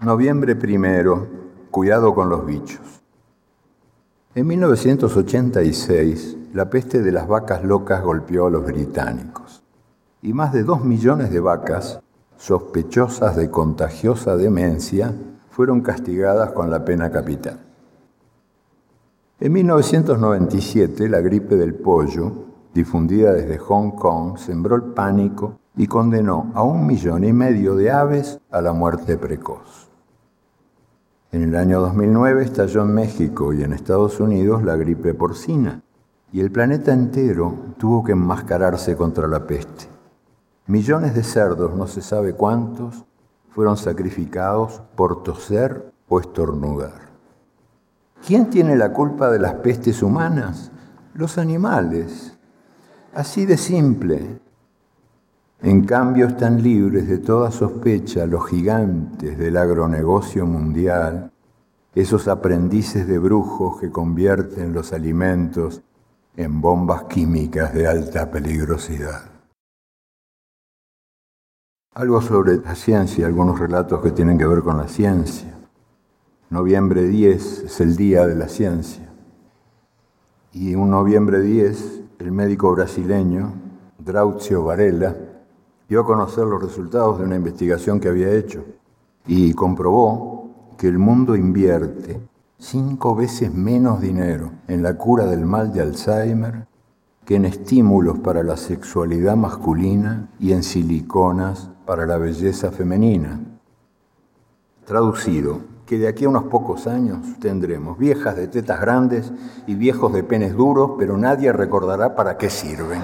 Noviembre primero, cuidado con los bichos. En 1986, la peste de las vacas locas golpeó a los británicos y más de dos millones de vacas, sospechosas de contagiosa demencia, fueron castigadas con la pena capital. En 1997, la gripe del pollo, difundida desde Hong Kong, sembró el pánico y condenó a un millón y medio de aves a la muerte precoz. En el año 2009 estalló en México y en Estados Unidos la gripe porcina y el planeta entero tuvo que enmascararse contra la peste. Millones de cerdos, no se sabe cuántos, fueron sacrificados por toser o estornudar. ¿Quién tiene la culpa de las pestes humanas? Los animales. Así de simple. En cambio están libres de toda sospecha los gigantes del agronegocio mundial, esos aprendices de brujos que convierten los alimentos en bombas químicas de alta peligrosidad. Algo sobre la ciencia, algunos relatos que tienen que ver con la ciencia. Noviembre 10 es el día de la ciencia. Y un noviembre 10, el médico brasileño, Drauzio Varela, dio a conocer los resultados de una investigación que había hecho y comprobó que el mundo invierte cinco veces menos dinero en la cura del mal de Alzheimer que en estímulos para la sexualidad masculina y en siliconas para la belleza femenina. Traducido, que de aquí a unos pocos años tendremos viejas de tetas grandes y viejos de penes duros, pero nadie recordará para qué sirven.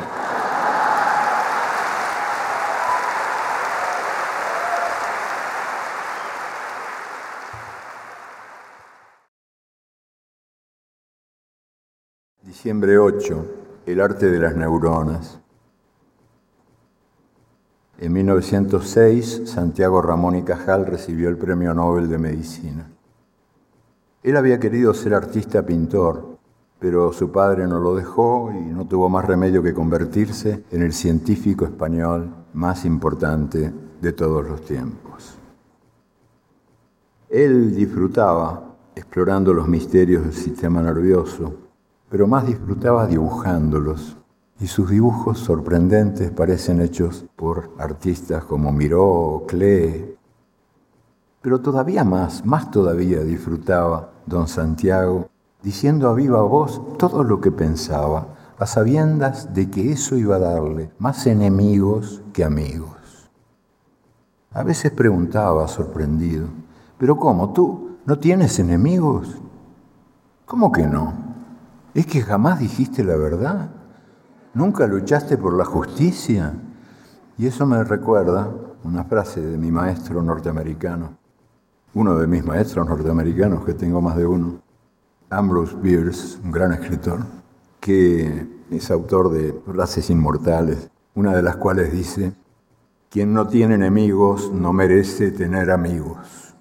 Diciembre 8, el arte de las neuronas. En 1906, Santiago Ramón y Cajal recibió el Premio Nobel de Medicina. Él había querido ser artista pintor, pero su padre no lo dejó y no tuvo más remedio que convertirse en el científico español más importante de todos los tiempos. Él disfrutaba explorando los misterios del sistema nervioso pero más disfrutaba dibujándolos. Y sus dibujos sorprendentes parecen hechos por artistas como Miró o. Pero todavía más, más todavía disfrutaba don Santiago diciendo a viva voz todo lo que pensaba, a sabiendas de que eso iba a darle más enemigos que amigos. A veces preguntaba sorprendido, ¿pero cómo? ¿Tú no tienes enemigos? ¿Cómo que no? ¿Es que jamás dijiste la verdad? ¿Nunca luchaste por la justicia? Y eso me recuerda una frase de mi maestro norteamericano, uno de mis maestros norteamericanos, que tengo más de uno, Ambrose Bierce, un gran escritor, que es autor de frases inmortales, una de las cuales dice, quien no tiene enemigos no merece tener amigos.